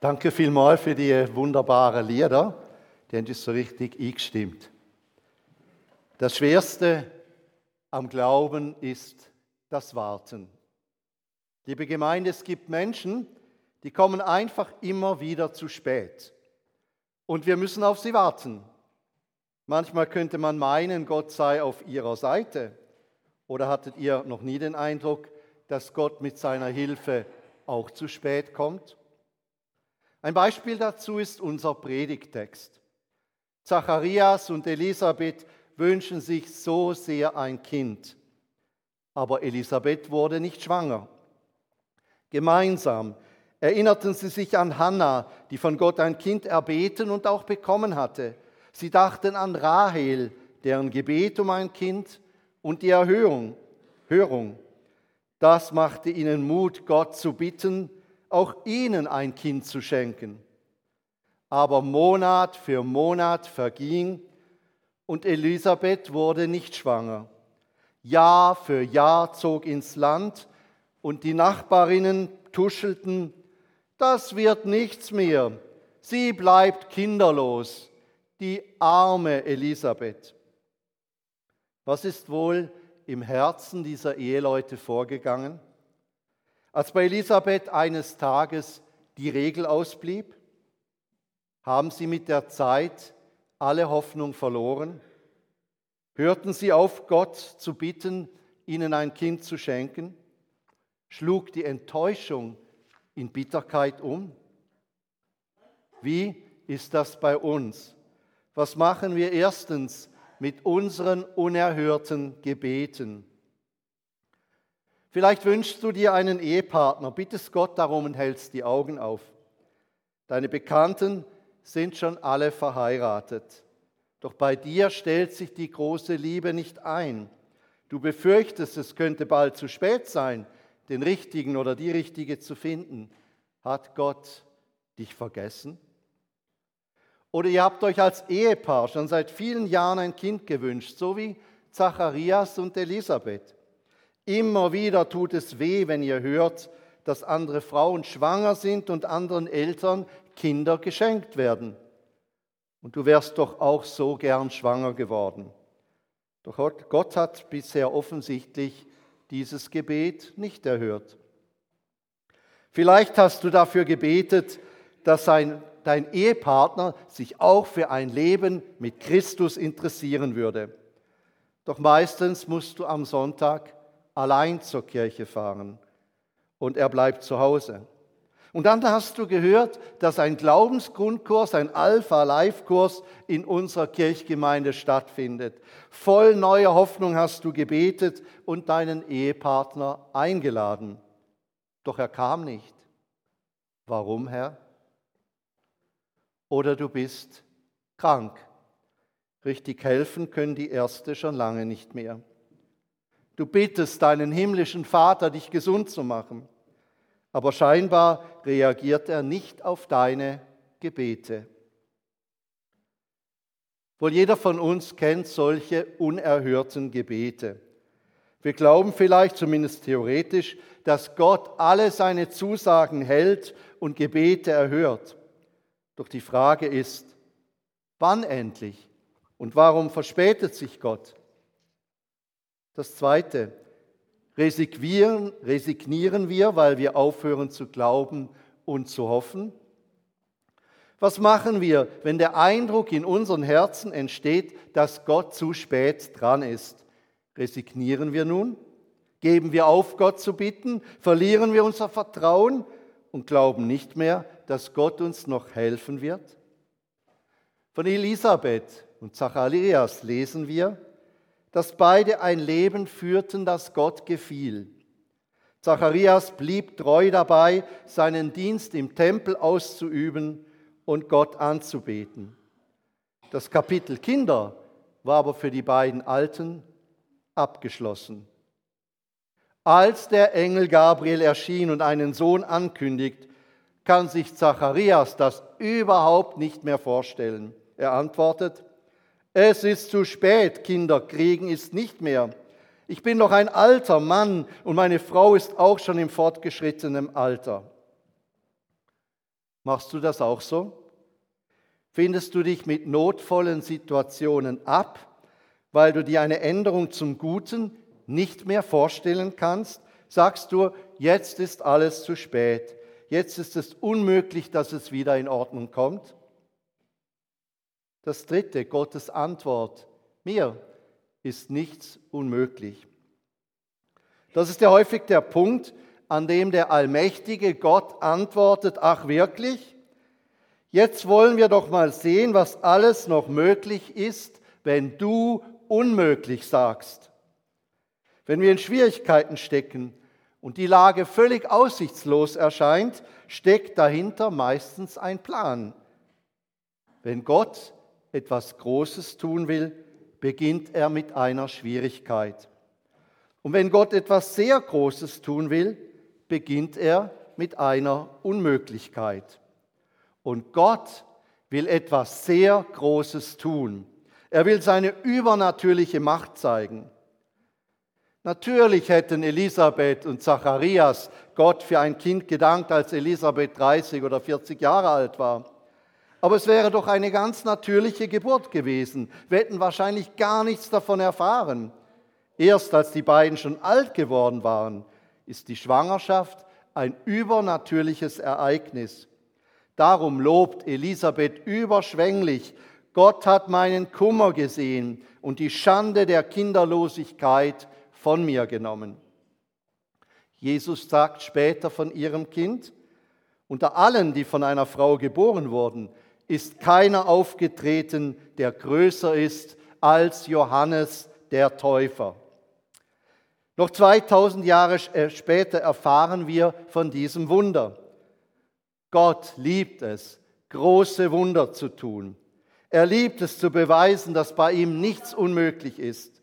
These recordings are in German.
Danke vielmals für die wunderbaren Lieder. Die haben uns so richtig eingestimmt. Das Schwerste am Glauben ist das Warten. Liebe Gemeinde, es gibt Menschen, die kommen einfach immer wieder zu spät. Und wir müssen auf sie warten. Manchmal könnte man meinen, Gott sei auf ihrer Seite. Oder hattet ihr noch nie den Eindruck, dass Gott mit seiner Hilfe auch zu spät kommt? Ein Beispiel dazu ist unser Predigtext. Zacharias und Elisabeth wünschen sich so sehr ein Kind, aber Elisabeth wurde nicht schwanger. Gemeinsam erinnerten sie sich an Hannah, die von Gott ein Kind erbeten und auch bekommen hatte. Sie dachten an Rahel, deren Gebet um ein Kind und die Erhöhung, Hörung. Das machte ihnen Mut, Gott zu bitten, auch ihnen ein Kind zu schenken. Aber Monat für Monat verging und Elisabeth wurde nicht schwanger. Jahr für Jahr zog ins Land und die Nachbarinnen tuschelten, das wird nichts mehr, sie bleibt kinderlos, die arme Elisabeth. Was ist wohl im Herzen dieser Eheleute vorgegangen? Als bei Elisabeth eines Tages die Regel ausblieb, haben sie mit der Zeit alle Hoffnung verloren? Hörten sie auf, Gott zu bitten, ihnen ein Kind zu schenken? Schlug die Enttäuschung in Bitterkeit um? Wie ist das bei uns? Was machen wir erstens mit unseren unerhörten Gebeten? Vielleicht wünschst du dir einen Ehepartner, bittest Gott darum und hältst die Augen auf. Deine Bekannten sind schon alle verheiratet. Doch bei dir stellt sich die große Liebe nicht ein. Du befürchtest, es könnte bald zu spät sein, den richtigen oder die richtige zu finden. Hat Gott dich vergessen? Oder ihr habt euch als Ehepaar schon seit vielen Jahren ein Kind gewünscht, so wie Zacharias und Elisabeth. Immer wieder tut es weh, wenn ihr hört, dass andere Frauen schwanger sind und anderen Eltern Kinder geschenkt werden. Und du wärst doch auch so gern schwanger geworden. Doch Gott hat bisher offensichtlich dieses Gebet nicht erhört. Vielleicht hast du dafür gebetet, dass ein, dein Ehepartner sich auch für ein Leben mit Christus interessieren würde. Doch meistens musst du am Sonntag allein zur Kirche fahren und er bleibt zu Hause. Und dann hast du gehört, dass ein Glaubensgrundkurs, ein Alpha-Life-Kurs in unserer Kirchgemeinde stattfindet. Voll neuer Hoffnung hast du gebetet und deinen Ehepartner eingeladen. Doch er kam nicht. Warum, Herr? Oder du bist krank. Richtig helfen können die Erste schon lange nicht mehr. Du bittest deinen himmlischen Vater, dich gesund zu machen. Aber scheinbar reagiert er nicht auf deine Gebete. Wohl jeder von uns kennt solche unerhörten Gebete. Wir glauben vielleicht, zumindest theoretisch, dass Gott alle seine Zusagen hält und Gebete erhört. Doch die Frage ist, wann endlich? Und warum verspätet sich Gott? Das Zweite, resignieren, resignieren wir, weil wir aufhören zu glauben und zu hoffen? Was machen wir, wenn der Eindruck in unseren Herzen entsteht, dass Gott zu spät dran ist? Resignieren wir nun? Geben wir auf, Gott zu bitten? Verlieren wir unser Vertrauen und glauben nicht mehr, dass Gott uns noch helfen wird? Von Elisabeth und Zacharias lesen wir, dass beide ein Leben führten, das Gott gefiel. Zacharias blieb treu dabei, seinen Dienst im Tempel auszuüben und Gott anzubeten. Das Kapitel Kinder war aber für die beiden Alten abgeschlossen. Als der Engel Gabriel erschien und einen Sohn ankündigt, kann sich Zacharias das überhaupt nicht mehr vorstellen. Er antwortet, es ist zu spät, Kinder kriegen ist nicht mehr. Ich bin noch ein alter Mann und meine Frau ist auch schon im fortgeschrittenen Alter. Machst du das auch so? Findest du dich mit notvollen Situationen ab, weil du dir eine Änderung zum Guten nicht mehr vorstellen kannst? Sagst du, jetzt ist alles zu spät, jetzt ist es unmöglich, dass es wieder in Ordnung kommt? Das dritte, Gottes Antwort. Mir ist nichts unmöglich. Das ist ja häufig der Punkt, an dem der allmächtige Gott antwortet, ach wirklich? Jetzt wollen wir doch mal sehen, was alles noch möglich ist, wenn du unmöglich sagst. Wenn wir in Schwierigkeiten stecken und die Lage völlig aussichtslos erscheint, steckt dahinter meistens ein Plan. Wenn Gott etwas Großes tun will, beginnt er mit einer Schwierigkeit. Und wenn Gott etwas sehr Großes tun will, beginnt er mit einer Unmöglichkeit. Und Gott will etwas sehr Großes tun. Er will seine übernatürliche Macht zeigen. Natürlich hätten Elisabeth und Zacharias Gott für ein Kind gedankt, als Elisabeth 30 oder 40 Jahre alt war. Aber es wäre doch eine ganz natürliche Geburt gewesen. Wir hätten wahrscheinlich gar nichts davon erfahren. Erst als die beiden schon alt geworden waren, ist die Schwangerschaft ein übernatürliches Ereignis. Darum lobt Elisabeth überschwänglich, Gott hat meinen Kummer gesehen und die Schande der Kinderlosigkeit von mir genommen. Jesus sagt später von ihrem Kind, unter allen, die von einer Frau geboren wurden, ist keiner aufgetreten, der größer ist als Johannes der Täufer. Noch 2000 Jahre äh, später erfahren wir von diesem Wunder. Gott liebt es, große Wunder zu tun. Er liebt es zu beweisen, dass bei ihm nichts unmöglich ist.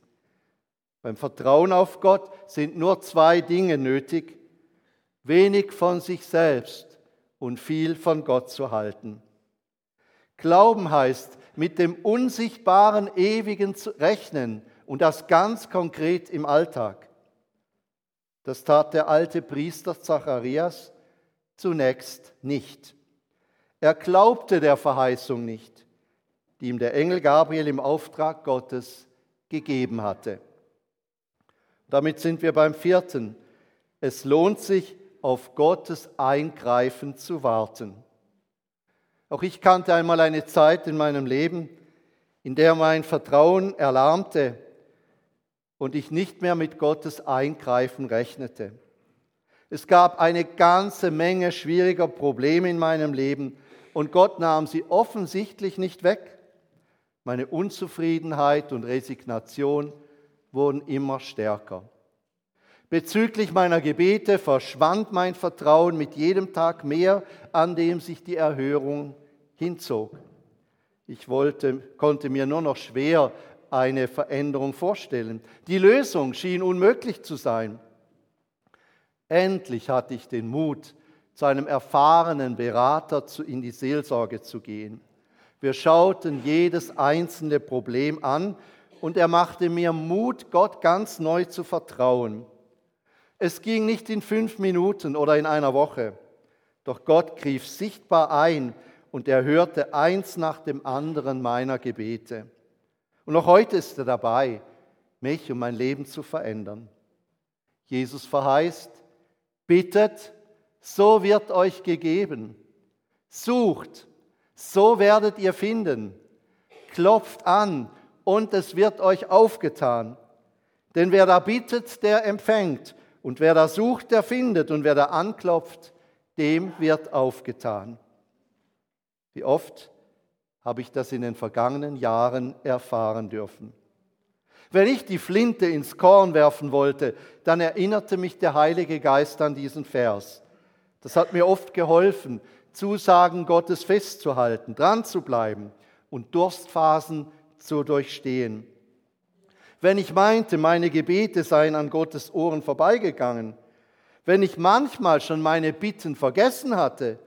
Beim Vertrauen auf Gott sind nur zwei Dinge nötig. Wenig von sich selbst und viel von Gott zu halten. Glauben heißt, mit dem Unsichtbaren Ewigen zu rechnen und das ganz konkret im Alltag. Das tat der alte Priester Zacharias zunächst nicht. Er glaubte der Verheißung nicht, die ihm der Engel Gabriel im Auftrag Gottes gegeben hatte. Damit sind wir beim vierten. Es lohnt sich, auf Gottes Eingreifen zu warten. Auch ich kannte einmal eine Zeit in meinem Leben, in der mein Vertrauen erlahmte und ich nicht mehr mit Gottes Eingreifen rechnete. Es gab eine ganze Menge schwieriger Probleme in meinem Leben und Gott nahm sie offensichtlich nicht weg. Meine Unzufriedenheit und Resignation wurden immer stärker. Bezüglich meiner Gebete verschwand mein Vertrauen mit jedem Tag mehr, an dem sich die Erhörung hinzog. Ich wollte, konnte mir nur noch schwer eine Veränderung vorstellen. Die Lösung schien unmöglich zu sein. Endlich hatte ich den Mut, zu einem erfahrenen Berater in die Seelsorge zu gehen. Wir schauten jedes einzelne Problem an und er machte mir Mut, Gott ganz neu zu vertrauen. Es ging nicht in fünf Minuten oder in einer Woche, doch Gott griff sichtbar ein und er hörte eins nach dem anderen meiner Gebete. Und noch heute ist er dabei, mich und mein Leben zu verändern. Jesus verheißt, bittet, so wird euch gegeben. Sucht, so werdet ihr finden. Klopft an und es wird euch aufgetan. Denn wer da bittet, der empfängt. Und wer da sucht, der findet. Und wer da anklopft, dem wird aufgetan. Wie oft habe ich das in den vergangenen Jahren erfahren dürfen. Wenn ich die Flinte ins Korn werfen wollte, dann erinnerte mich der Heilige Geist an diesen Vers. Das hat mir oft geholfen, Zusagen Gottes festzuhalten, dran zu bleiben und Durstphasen zu durchstehen. Wenn ich meinte, meine Gebete seien an Gottes Ohren vorbeigegangen, wenn ich manchmal schon meine Bitten vergessen hatte,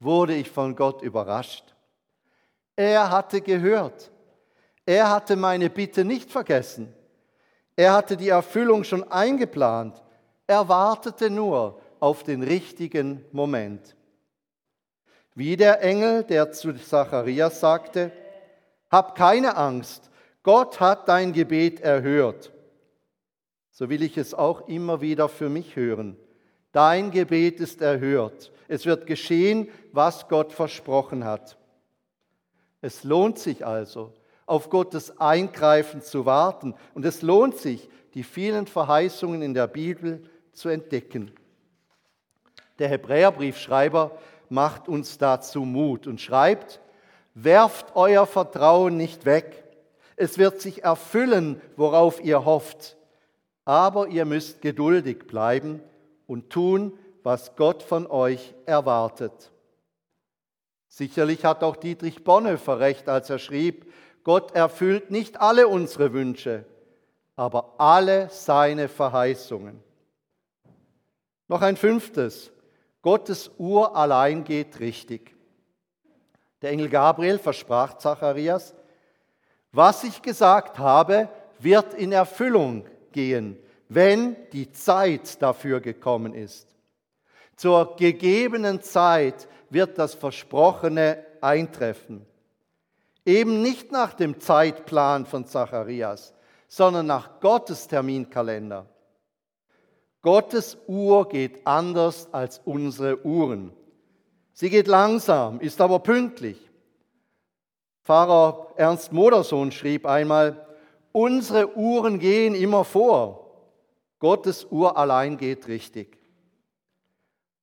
wurde ich von Gott überrascht. Er hatte gehört. Er hatte meine Bitte nicht vergessen. Er hatte die Erfüllung schon eingeplant. Er wartete nur auf den richtigen Moment. Wie der Engel, der zu Zacharias sagte, hab keine Angst, Gott hat dein Gebet erhört. So will ich es auch immer wieder für mich hören. Dein Gebet ist erhört. Es wird geschehen, was Gott versprochen hat. Es lohnt sich also, auf Gottes Eingreifen zu warten. Und es lohnt sich, die vielen Verheißungen in der Bibel zu entdecken. Der Hebräerbriefschreiber macht uns dazu Mut und schreibt, werft euer Vertrauen nicht weg. Es wird sich erfüllen, worauf ihr hofft. Aber ihr müsst geduldig bleiben und tun, was Gott von euch erwartet. Sicherlich hat auch Dietrich Bonhoeffer recht, als er schrieb, Gott erfüllt nicht alle unsere Wünsche, aber alle seine Verheißungen. Noch ein fünftes. Gottes Uhr allein geht richtig. Der Engel Gabriel versprach Zacharias, was ich gesagt habe, wird in Erfüllung gehen, wenn die Zeit dafür gekommen ist. Zur gegebenen Zeit wird das Versprochene eintreffen. Eben nicht nach dem Zeitplan von Zacharias, sondern nach Gottes Terminkalender. Gottes Uhr geht anders als unsere Uhren. Sie geht langsam, ist aber pünktlich. Pfarrer Ernst Modersohn schrieb einmal, unsere Uhren gehen immer vor, Gottes Uhr allein geht richtig.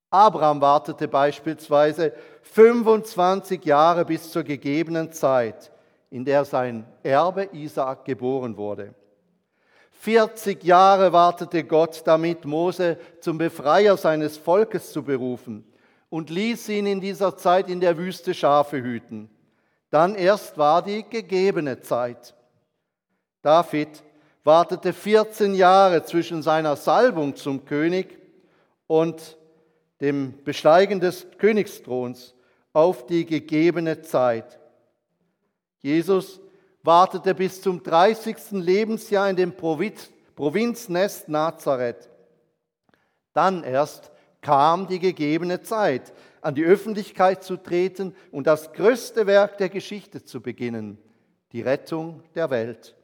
Abraham wartete beispielsweise 25 Jahre bis zur gegebenen Zeit, in der sein Erbe Isaak geboren wurde. 40 Jahre wartete Gott damit, Mose zum Befreier seines Volkes zu berufen und ließ ihn in dieser Zeit in der Wüste Schafe hüten. Dann erst war die gegebene Zeit. David wartete 14 Jahre zwischen seiner Salbung zum König und dem Besteigen des Königsthrons auf die gegebene Zeit. Jesus wartete bis zum 30. Lebensjahr in dem Provinz, Provinznest Nazareth. Dann erst kam die gegebene Zeit, an die Öffentlichkeit zu treten und das größte Werk der Geschichte zu beginnen, die Rettung der Welt.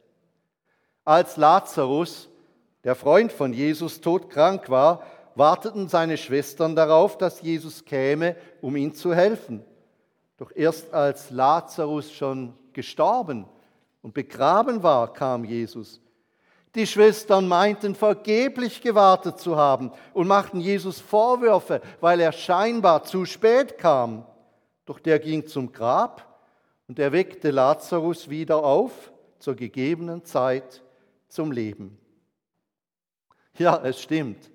Als Lazarus, der Freund von Jesus, todkrank war, warteten seine Schwestern darauf, dass Jesus käme, um ihm zu helfen. Doch erst als Lazarus schon gestorben und begraben war, kam Jesus. Die Schwestern meinten vergeblich gewartet zu haben und machten Jesus Vorwürfe, weil er scheinbar zu spät kam. Doch der ging zum Grab und erweckte Lazarus wieder auf zur gegebenen Zeit zum Leben. Ja, es stimmt.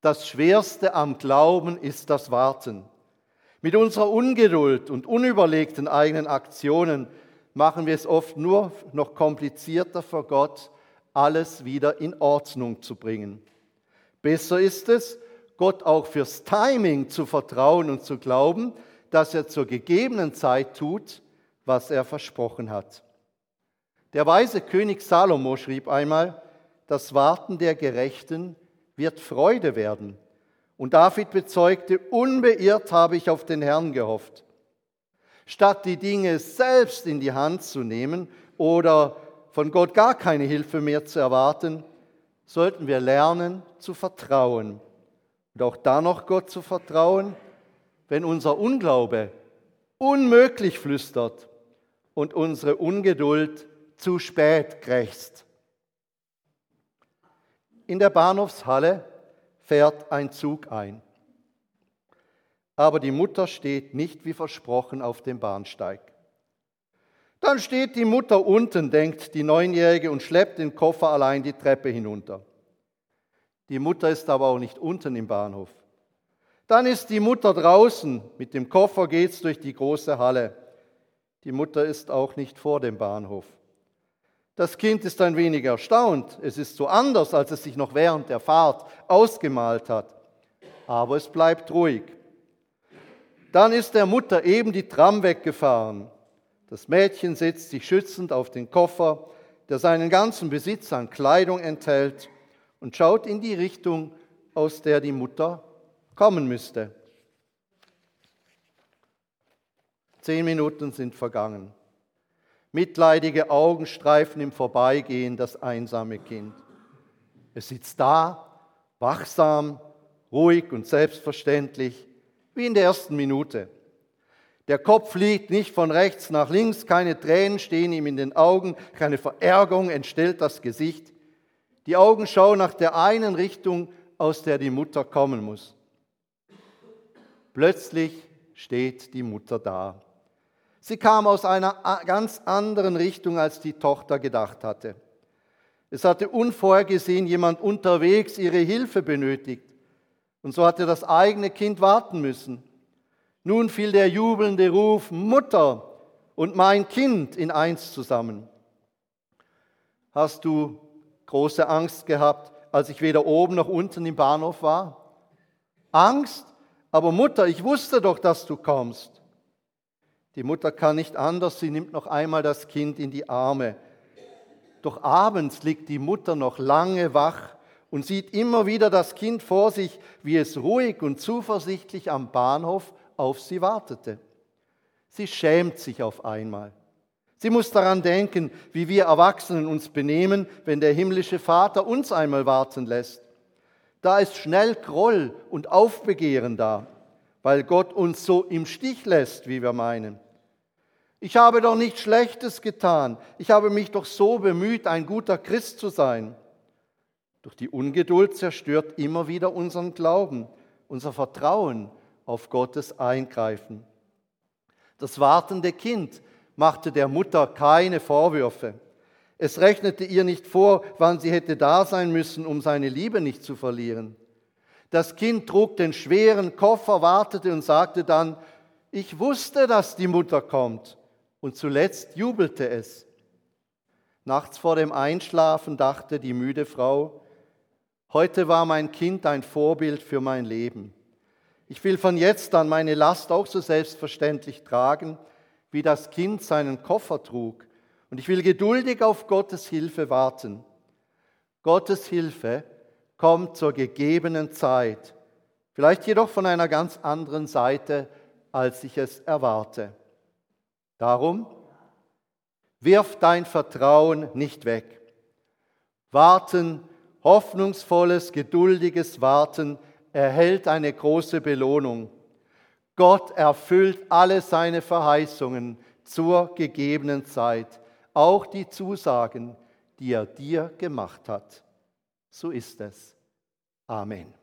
Das Schwerste am Glauben ist das Warten. Mit unserer Ungeduld und unüberlegten eigenen Aktionen machen wir es oft nur noch komplizierter für Gott, alles wieder in Ordnung zu bringen. Besser ist es, Gott auch fürs Timing zu vertrauen und zu glauben, dass er zur gegebenen Zeit tut, was er versprochen hat. Der weise König Salomo schrieb einmal, das Warten der Gerechten wird Freude werden. Und David bezeugte, unbeirrt habe ich auf den Herrn gehofft. Statt die Dinge selbst in die Hand zu nehmen oder von Gott gar keine Hilfe mehr zu erwarten, sollten wir lernen zu vertrauen. Und auch da noch Gott zu vertrauen, wenn unser Unglaube unmöglich flüstert und unsere Ungeduld zu spät krächzt. In der Bahnhofshalle fährt ein Zug ein aber die Mutter steht nicht wie versprochen auf dem Bahnsteig. Dann steht die Mutter unten, denkt die Neunjährige, und schleppt den Koffer allein die Treppe hinunter. Die Mutter ist aber auch nicht unten im Bahnhof. Dann ist die Mutter draußen, mit dem Koffer geht's durch die große Halle. Die Mutter ist auch nicht vor dem Bahnhof. Das Kind ist ein wenig erstaunt. Es ist so anders, als es sich noch während der Fahrt ausgemalt hat. Aber es bleibt ruhig. Dann ist der Mutter eben die Tram weggefahren. Das Mädchen setzt sich schützend auf den Koffer, der seinen ganzen Besitz an Kleidung enthält, und schaut in die Richtung, aus der die Mutter kommen müsste. Zehn Minuten sind vergangen. Mitleidige Augen streifen im Vorbeigehen das einsame Kind. Es sitzt da, wachsam, ruhig und selbstverständlich, wie in der ersten Minute. Der Kopf fliegt nicht von rechts nach links, keine Tränen stehen ihm in den Augen, keine Verärgerung entstellt das Gesicht. Die Augen schauen nach der einen Richtung, aus der die Mutter kommen muss. Plötzlich steht die Mutter da. Sie kam aus einer ganz anderen Richtung, als die Tochter gedacht hatte. Es hatte unvorhergesehen jemand unterwegs ihre Hilfe benötigt. Und so hatte das eigene Kind warten müssen. Nun fiel der jubelnde Ruf, Mutter und mein Kind in eins zusammen. Hast du große Angst gehabt, als ich weder oben noch unten im Bahnhof war? Angst? Aber Mutter, ich wusste doch, dass du kommst. Die Mutter kann nicht anders, sie nimmt noch einmal das Kind in die Arme. Doch abends liegt die Mutter noch lange wach und sieht immer wieder das Kind vor sich, wie es ruhig und zuversichtlich am Bahnhof auf sie wartete. Sie schämt sich auf einmal. Sie muss daran denken, wie wir Erwachsenen uns benehmen, wenn der himmlische Vater uns einmal warten lässt. Da ist schnell Groll und Aufbegehren da weil Gott uns so im Stich lässt, wie wir meinen. Ich habe doch nichts Schlechtes getan. Ich habe mich doch so bemüht, ein guter Christ zu sein. Doch die Ungeduld zerstört immer wieder unseren Glauben, unser Vertrauen auf Gottes Eingreifen. Das wartende Kind machte der Mutter keine Vorwürfe. Es rechnete ihr nicht vor, wann sie hätte da sein müssen, um seine Liebe nicht zu verlieren. Das Kind trug den schweren Koffer, wartete und sagte dann, ich wusste, dass die Mutter kommt. Und zuletzt jubelte es. Nachts vor dem Einschlafen dachte die müde Frau, heute war mein Kind ein Vorbild für mein Leben. Ich will von jetzt an meine Last auch so selbstverständlich tragen, wie das Kind seinen Koffer trug. Und ich will geduldig auf Gottes Hilfe warten. Gottes Hilfe kommt zur gegebenen Zeit, vielleicht jedoch von einer ganz anderen Seite, als ich es erwarte. Darum, wirf dein Vertrauen nicht weg. Warten, hoffnungsvolles, geduldiges Warten erhält eine große Belohnung. Gott erfüllt alle seine Verheißungen zur gegebenen Zeit, auch die Zusagen, die er dir gemacht hat. So ist es. Amen.